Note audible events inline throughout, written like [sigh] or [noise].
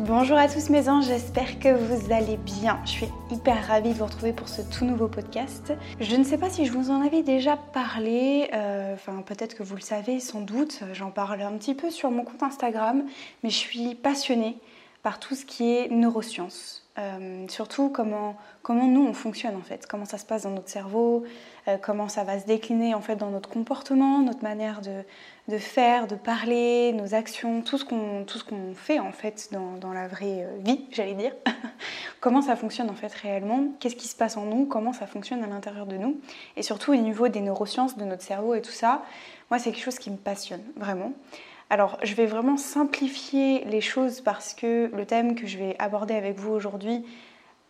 Bonjour à tous mes anges, j'espère que vous allez bien. Je suis hyper ravie de vous retrouver pour ce tout nouveau podcast. Je ne sais pas si je vous en avais déjà parlé, euh, peut-être que vous le savez sans doute, j'en parle un petit peu sur mon compte Instagram, mais je suis passionnée par tout ce qui est neurosciences. Euh, surtout comment, comment nous on fonctionne en fait, comment ça se passe dans notre cerveau, euh, comment ça va se décliner en fait dans notre comportement, notre manière de, de faire, de parler, nos actions, tout ce qu'on qu'on fait en fait dans, dans la vraie euh, vie, j'allais dire. [laughs] comment ça fonctionne en fait réellement, qu'est-ce qui se passe en nous, comment ça fonctionne à l'intérieur de nous, et surtout au niveau des neurosciences de notre cerveau et tout ça. Moi c'est quelque chose qui me passionne vraiment. Alors, je vais vraiment simplifier les choses parce que le thème que je vais aborder avec vous aujourd'hui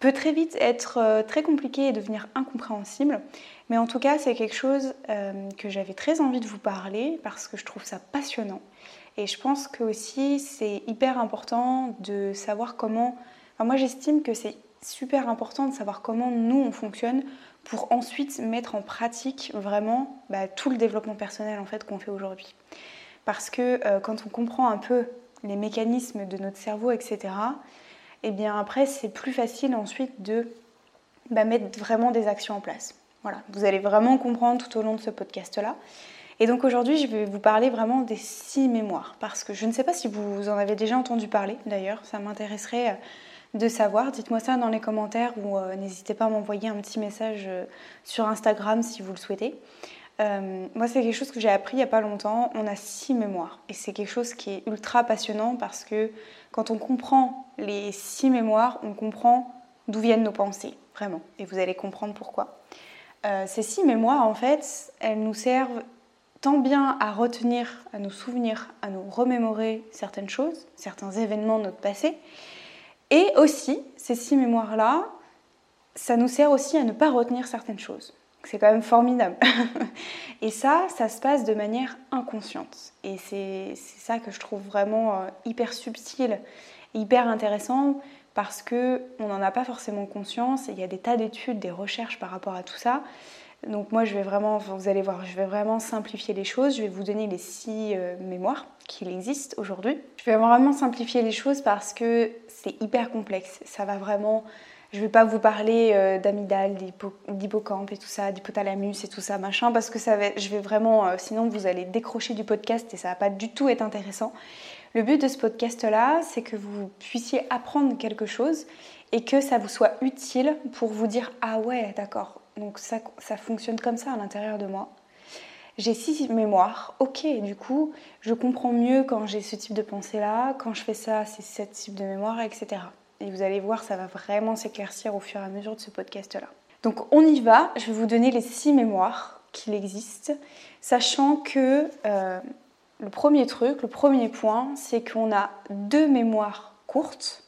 peut très vite être euh, très compliqué et devenir incompréhensible. Mais en tout cas, c'est quelque chose euh, que j'avais très envie de vous parler parce que je trouve ça passionnant. Et je pense que aussi c'est hyper important de savoir comment. moi, j'estime que c'est super important de savoir comment nous on fonctionne pour ensuite mettre en pratique vraiment bah, tout le développement personnel en fait qu'on fait aujourd'hui parce que euh, quand on comprend un peu les mécanismes de notre cerveau, etc., et eh bien après c'est plus facile ensuite de bah, mettre vraiment des actions en place. Voilà, vous allez vraiment comprendre tout au long de ce podcast-là. Et donc aujourd'hui, je vais vous parler vraiment des six mémoires, parce que je ne sais pas si vous en avez déjà entendu parler d'ailleurs, ça m'intéresserait euh, de savoir. Dites-moi ça dans les commentaires ou euh, n'hésitez pas à m'envoyer un petit message sur Instagram si vous le souhaitez. Euh, moi, c'est quelque chose que j'ai appris il n'y a pas longtemps. On a six mémoires. Et c'est quelque chose qui est ultra passionnant parce que quand on comprend les six mémoires, on comprend d'où viennent nos pensées, vraiment. Et vous allez comprendre pourquoi. Euh, ces six mémoires, en fait, elles nous servent tant bien à retenir, à nous souvenir, à nous remémorer certaines choses, certains événements de notre passé. Et aussi, ces six mémoires-là, ça nous sert aussi à ne pas retenir certaines choses. C'est quand même formidable. [laughs] et ça, ça se passe de manière inconsciente. Et c'est ça que je trouve vraiment euh, hyper subtil, hyper intéressant parce que on n'en a pas forcément conscience. il y a des tas d'études, des recherches par rapport à tout ça. Donc moi, je vais vraiment, vous allez voir, je vais vraiment simplifier les choses. Je vais vous donner les six euh, mémoires qu'il existe aujourd'hui. Je vais vraiment simplifier les choses parce que c'est hyper complexe. Ça va vraiment je vais pas vous parler euh, d'hippocampe et tout ça, d'hypothalamus et tout ça, machin, parce que ça va, je vais vraiment, euh, sinon vous allez décrocher du podcast et ça va pas du tout être intéressant. Le but de ce podcast-là, c'est que vous puissiez apprendre quelque chose et que ça vous soit utile pour vous dire ah ouais, d'accord, donc ça, ça fonctionne comme ça à l'intérieur de moi. J'ai six mémoires, ok, du coup, je comprends mieux quand j'ai ce type de pensée-là, quand je fais ça, c'est ce type de mémoire, etc. Et vous allez voir, ça va vraiment s'éclaircir au fur et à mesure de ce podcast-là. Donc on y va, je vais vous donner les six mémoires qu'il existe, sachant que euh, le premier truc, le premier point, c'est qu'on a deux mémoires courtes,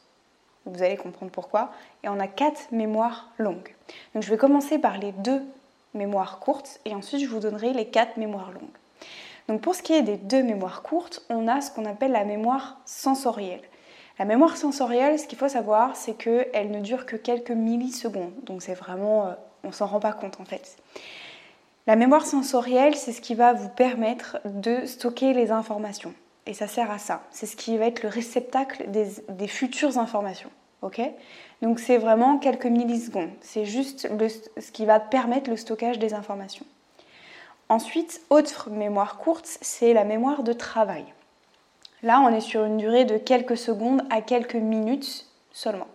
vous allez comprendre pourquoi, et on a quatre mémoires longues. Donc je vais commencer par les deux mémoires courtes et ensuite je vous donnerai les quatre mémoires longues. Donc pour ce qui est des deux mémoires courtes, on a ce qu'on appelle la mémoire sensorielle. La mémoire sensorielle, ce qu'il faut savoir, c'est qu'elle ne dure que quelques millisecondes. Donc c'est vraiment, euh, on s'en rend pas compte en fait. La mémoire sensorielle, c'est ce qui va vous permettre de stocker les informations. Et ça sert à ça. C'est ce qui va être le réceptacle des, futures informations. ok? Donc c'est vraiment quelques millisecondes. C'est juste ce qui va permettre le stockage des informations. Ensuite, autre mémoire courte, c'est la mémoire de travail. Là, on est sur une durée de quelques secondes à quelques minutes seulement.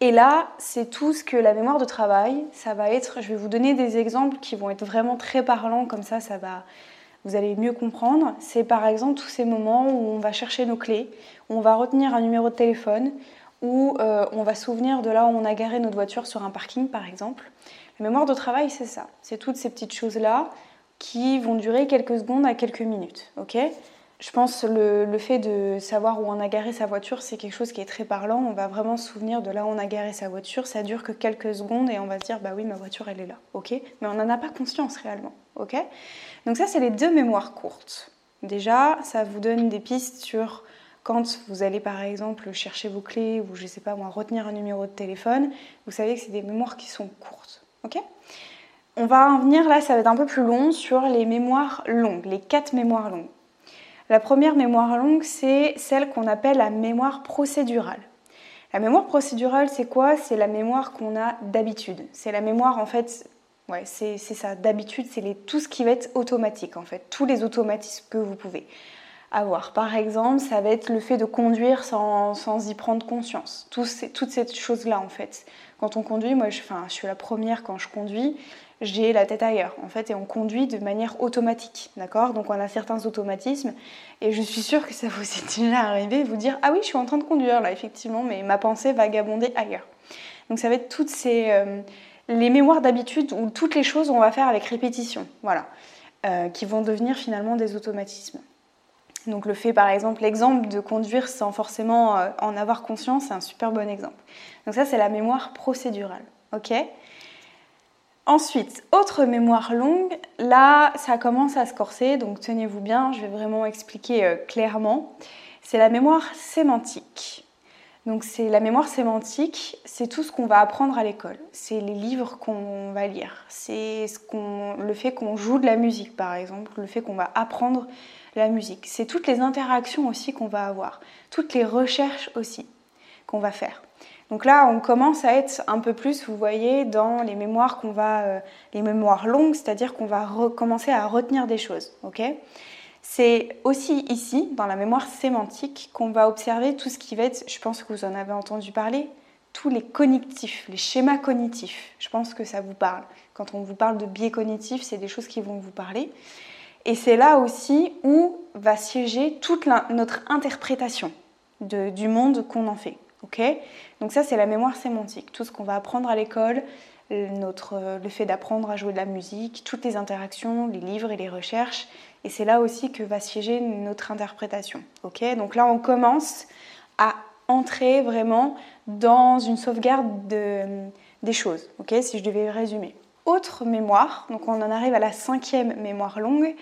Et là, c'est tout ce que la mémoire de travail, ça va être, je vais vous donner des exemples qui vont être vraiment très parlants, comme ça, ça va, vous allez mieux comprendre. C'est par exemple tous ces moments où on va chercher nos clés, où on va retenir un numéro de téléphone, où euh, on va souvenir de là où on a garé notre voiture sur un parking, par exemple. La mémoire de travail, c'est ça. C'est toutes ces petites choses-là qui vont durer quelques secondes à quelques minutes. ok? Je pense le, le fait de savoir où on a garé sa voiture, c'est quelque chose qui est très parlant. On va vraiment se souvenir de là où on a garé sa voiture. Ça dure que quelques secondes et on va se dire bah oui, ma voiture elle est là, ok. Mais on n'en a pas conscience réellement. Donc ça, c'est les deux mémoires courtes. Déjà, ça vous donne des pistes sur quand vous allez par exemple chercher vos clés ou je sais pas moi retenir un numéro de téléphone. Vous savez que c'est des mémoires qui sont courtes. On va en venir là, ça va être un peu plus long sur les mémoires longues, les quatre mémoires longues. La première mémoire longue, c'est celle qu'on appelle la mémoire procédurale. La mémoire procédurale, c'est quoi? C'est la mémoire qu'on a d'habitude. C'est la mémoire, en fait, ouais, c'est ça, d'habitude, c'est tout ce qui va être automatique, en fait, tous les automatismes que vous pouvez avoir. Par exemple, ça va être le fait de conduire sans, sans y prendre conscience. toutes ces choses-là, en fait. Quand on conduit, moi, enfin, je suis la première quand je conduis, j'ai la tête ailleurs, en fait, et on conduit de manière automatique, d'accord? Donc on a certains automatismes, et je suis sûre que ça vous est déjà arrivé, vous dire ah oui, je suis en train de conduire là, effectivement, mais ma pensée vagabonder ailleurs. Donc ça va être toutes ces euh, les mémoires d'habitude ou toutes les choses qu'on va faire avec répétition, voilà, euh, qui vont devenir finalement des automatismes. Donc le fait, par exemple, l'exemple de conduire sans forcément euh, en avoir conscience, c'est un super bon exemple. Donc ça, c'est la mémoire procédurale, ok? Ensuite, autre mémoire longue, là ça commence à se corser, donc tenez-vous bien, je vais vraiment expliquer euh, clairement. C'est la mémoire sémantique. Donc c'est la mémoire sémantique, c'est tout ce qu'on va apprendre à l'école, c'est les livres qu'on va lire, c'est ce le fait qu'on joue de la musique par exemple, le fait qu'on va apprendre la musique, c'est toutes les interactions aussi qu'on va avoir, toutes les recherches aussi qu'on va faire. Donc là, on commence à être un peu plus, vous voyez, dans les mémoires qu'on va, euh, les mémoires longues, c'est-à-dire qu'on va recommencer à retenir des choses, ok? C'est aussi ici, dans la mémoire sémantique, qu'on va observer tout ce qui va être, je pense que vous en avez entendu parler, tous les cognitifs, les schémas cognitifs. Je pense que ça vous parle. Quand on vous parle de biais cognitifs, c'est des choses qui vont vous parler. Et c'est là aussi où va siéger toute notre interprétation du monde qu'on en fait. Donc ça, c'est la mémoire sémantique, tout ce qu'on va apprendre à l'école, le fait d'apprendre à jouer de la musique, toutes les interactions, les livres et les recherches. Et c'est là aussi que va siéger notre interprétation. Donc là, on commence à entrer vraiment dans une sauvegarde des choses, si je devais résumer. Autre mémoire, donc on en arrive à la cinquième mémoire longue,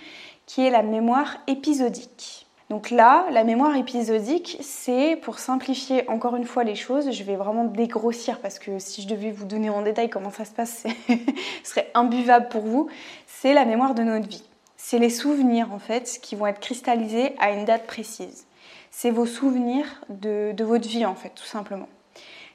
qui est la mémoire épisodique. Donc là, la mémoire épisodique, c'est pour simplifier encore une fois les choses, je vais vraiment dégrossir parce que si je devais vous donner en détail comment ça se passe, [laughs] ce serait imbuvable pour vous. C'est la mémoire de notre vie. C'est les souvenirs en fait qui vont être cristallisés à une date précise. C'est vos souvenirs de, de votre vie en fait, tout simplement.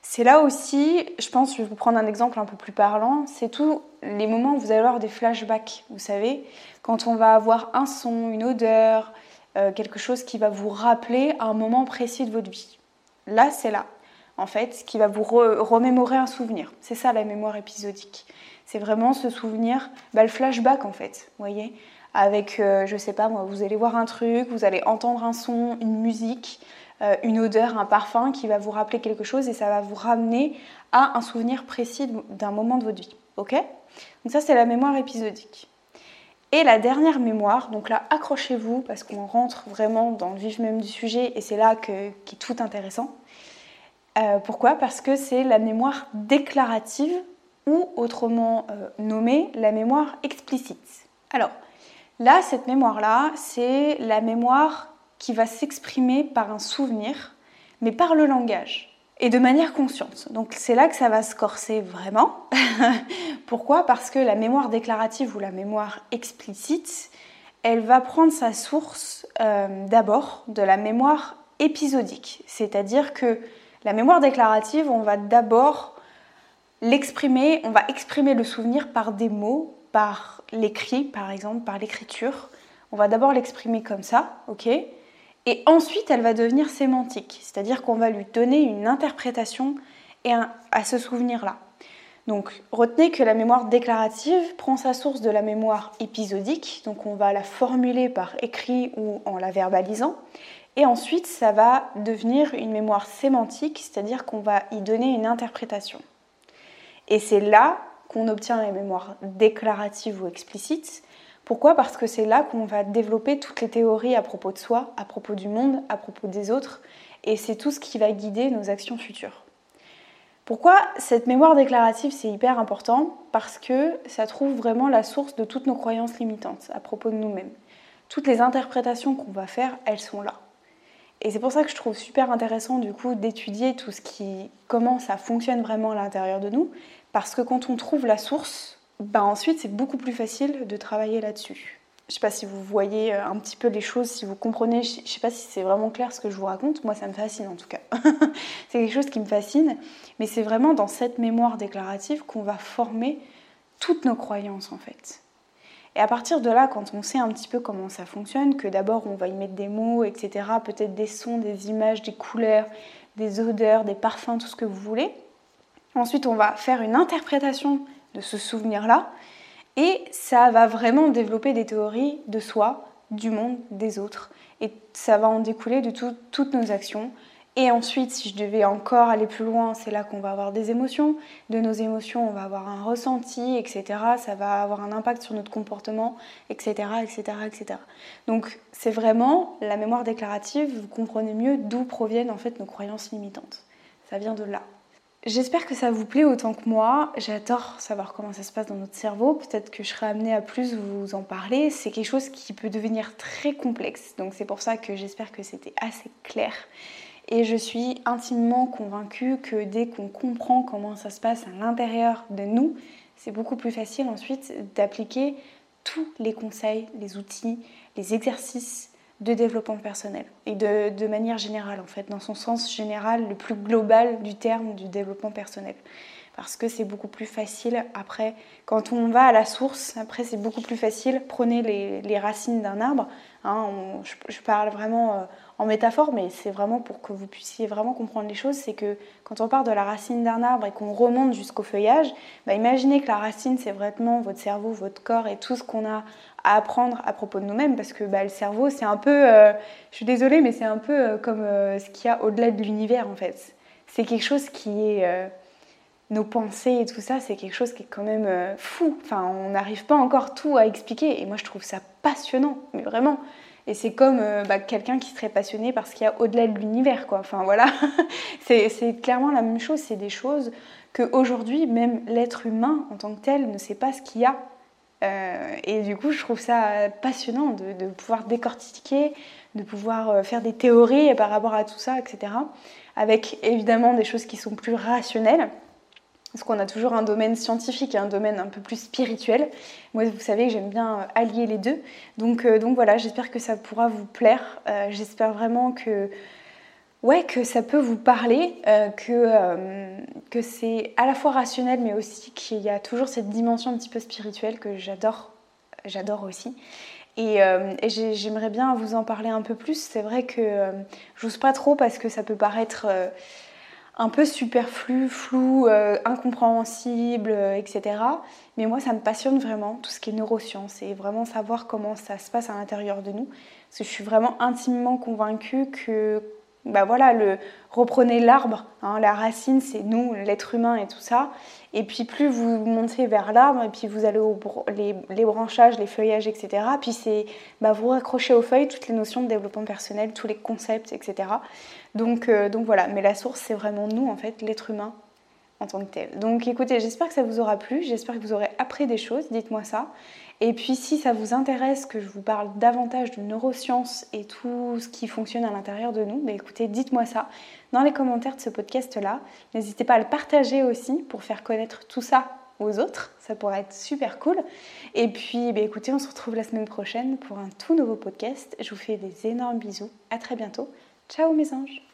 C'est là aussi, je pense, je vais vous prendre un exemple un peu plus parlant, c'est tous les moments où vous allez avoir des flashbacks, vous savez, quand on va avoir un son, une odeur, euh, quelque chose qui va vous rappeler un moment précis de votre vie. Là, c'est là, en fait, qui va vous remémorer un souvenir. C'est ça la mémoire épisodique. C'est vraiment ce souvenir, bah, le flashback en fait, voyez Avec, euh, je sais pas moi, vous allez voir un truc, vous allez entendre un son, une musique, euh, une odeur, un parfum qui va vous rappeler quelque chose et ça va vous ramener à un souvenir précis d'un moment de votre vie. Ok? Donc ça, c'est la mémoire épisodique. Et la dernière mémoire, donc là accrochez-vous parce qu'on rentre vraiment dans le vif même du sujet et c'est là que, qui est tout intéressant. Euh, pourquoi? Parce que c'est la mémoire déclarative ou autrement euh, nommée la mémoire explicite. Alors là, cette mémoire-là, c'est la mémoire qui va s'exprimer par un souvenir, mais par le langage et de manière consciente. Donc c'est là que ça va se corser vraiment. [laughs] Pourquoi? Parce que la mémoire déclarative ou la mémoire explicite, elle va prendre sa source euh, d'abord de la mémoire épisodique. C'est-à-dire que la mémoire déclarative, on va d'abord l'exprimer, on va exprimer le souvenir par des mots, par l'écrit par exemple, par l'écriture. On va d'abord l'exprimer comme ça, ok? Et ensuite, elle va devenir sémantique, c'est-à-dire qu'on va lui donner une interprétation et à ce souvenir-là. Donc retenez que la mémoire déclarative prend sa source de la mémoire épisodique, donc on va la formuler par écrit ou en la verbalisant, et ensuite ça va devenir une mémoire sémantique, c'est-à-dire qu'on va y donner une interprétation. Et c'est là qu'on obtient la mémoire déclarative ou explicite, Pourquoi? Parce que c'est là qu'on va développer toutes les théories à propos de soi, à propos du monde, à propos des autres, et c'est tout ce qui va guider nos actions futures. Pourquoi cette mémoire déclarative c'est hyper important? Parce que ça trouve vraiment la source de toutes nos croyances limitantes à propos de nous-mêmes. Toutes les interprétations qu'on va faire, elles sont là. Et c'est pour ça que je trouve super intéressant du coup d'étudier tout ce qui, comment ça fonctionne vraiment à l'intérieur de nous, parce que quand on trouve la source, ben ensuite c'est beaucoup plus facile de travailler là-dessus. Je sais pas si vous voyez euh, un petit peu les choses, si vous comprenez, je sais pas si c'est vraiment clair ce que je vous raconte, moi ça me fascine en tout cas. [laughs] c'est quelque chose qui me fascine, mais c'est vraiment dans cette mémoire déclarative qu'on va former toutes nos croyances en fait. Et à partir de là, quand on sait un petit peu comment ça fonctionne, que d'abord on va y mettre des mots, etc., peut-être des sons, des images, des couleurs, des odeurs, des parfums, tout ce que vous voulez, ensuite on va faire une interprétation de ce souvenir-là, et ça va vraiment développer des théories de soi, du monde, des autres, et ça va en découler de toutes nos actions, et ensuite, si je devais encore aller plus loin, c'est là qu'on va avoir des émotions. De nos émotions, on va avoir un ressenti, etc. Ça va avoir un impact sur notre comportement, etc. etc., etc. Donc c'est vraiment la mémoire déclarative, vous comprenez mieux d'où proviennent en fait nos croyances limitantes. Ça vient de là. J'espère que ça vous plaît autant que moi. J'adore savoir comment ça se passe dans notre cerveau. Peut-être que je serai amenée à plus vous en parler. C'est quelque chose qui peut devenir très complexe. Donc c'est pour ça que j'espère que c'était assez clair. Et je suis intimement convaincue que dès qu'on comprend comment ça se passe à l'intérieur de nous, c'est beaucoup plus facile ensuite d'appliquer tous les conseils, les outils, les exercices de développement personnel et de, de, manière générale en fait, dans son sens général le plus global du terme du développement personnel. Parce que c'est beaucoup plus facile après, quand on va à la source, après c'est beaucoup plus facile. Prenez les, les racines d'un arbre, hein, je, parle vraiment euh, en métaphore, mais c'est vraiment pour que vous puissiez vraiment comprendre les choses, c'est que quand on part de la racine d'un arbre et qu'on remonte jusqu'au feuillage, bah imaginez que la racine c'est vraiment votre cerveau, votre corps et tout ce qu'on a à apprendre à propos de nous-mêmes, parce que bah, le cerveau c'est un peu, euh, je suis désolée, mais c'est un peu euh, comme ce qu'il y a au-delà de l'univers en fait. C'est quelque chose qui est nos pensées et tout ça, c'est quelque chose qui est quand même fou. Enfin, on n'arrive pas encore tout à expliquer. Et moi, je trouve ça passionnant, mais vraiment. Et c'est comme euh, bah, quelqu'un qui serait passionné par ce qu'il y a au-delà de l'univers, quoi. Enfin voilà, [laughs] c'est clairement la même chose. C'est des choses qu'aujourd'hui, même l'être humain en tant que tel ne sait pas ce qu'il y a. Euh, et du coup, je trouve ça passionnant de, de pouvoir décortiquer, de pouvoir euh, faire des théories par rapport à tout ça, etc. Avec évidemment des choses qui sont plus rationnelles. Parce qu'on a toujours un domaine scientifique et un domaine un peu plus spirituel. Moi, vous savez que j'aime bien euh, allier les deux. Donc, euh, donc voilà, j'espère que ça pourra vous plaire. Euh, j'espère vraiment que, ouais, que ça peut vous parler, que, c'est à la fois rationnel, mais aussi qu'il y a toujours cette dimension un petit peu spirituelle que j'adore. J'adore aussi. Et j'aimerais bien vous en parler un peu plus. C'est vrai que j'ose pas trop parce que ça peut paraître un peu superflu, flou, euh, incompréhensible, euh, etc. Mais moi, ça me passionne vraiment, tout ce qui est neurosciences et vraiment savoir comment ça se passe à l'intérieur de nous. Parce que je suis vraiment intimement convaincue que bah voilà, le, reprenez l'arbre, hein, la racine c'est nous, l'être humain et tout ça. Et puis plus vous montez vers l'arbre, et puis vous allez aux les, les, branchages, les feuillages, etc. Puis c'est bah, vous raccrochez aux feuilles toutes les notions de développement personnel, tous les concepts, etc. Donc, euh, donc voilà, mais la source c'est vraiment nous en fait, l'être humain en tant que tel. Donc écoutez, j'espère que ça vous aura plu, j'espère que vous aurez appris des choses, dites-moi ça. Et puis si ça vous intéresse que je vous parle davantage de neurosciences et tout ce qui fonctionne à l'intérieur de nous, bah écoutez, dites-moi ça dans les commentaires de ce podcast-là. N'hésitez pas à le partager aussi pour faire connaître tout ça aux autres, ça pourrait être super cool. Et puis bah écoutez, on se retrouve la semaine prochaine pour un tout nouveau podcast. Je vous fais des énormes bisous, à très bientôt. Ciao mes anges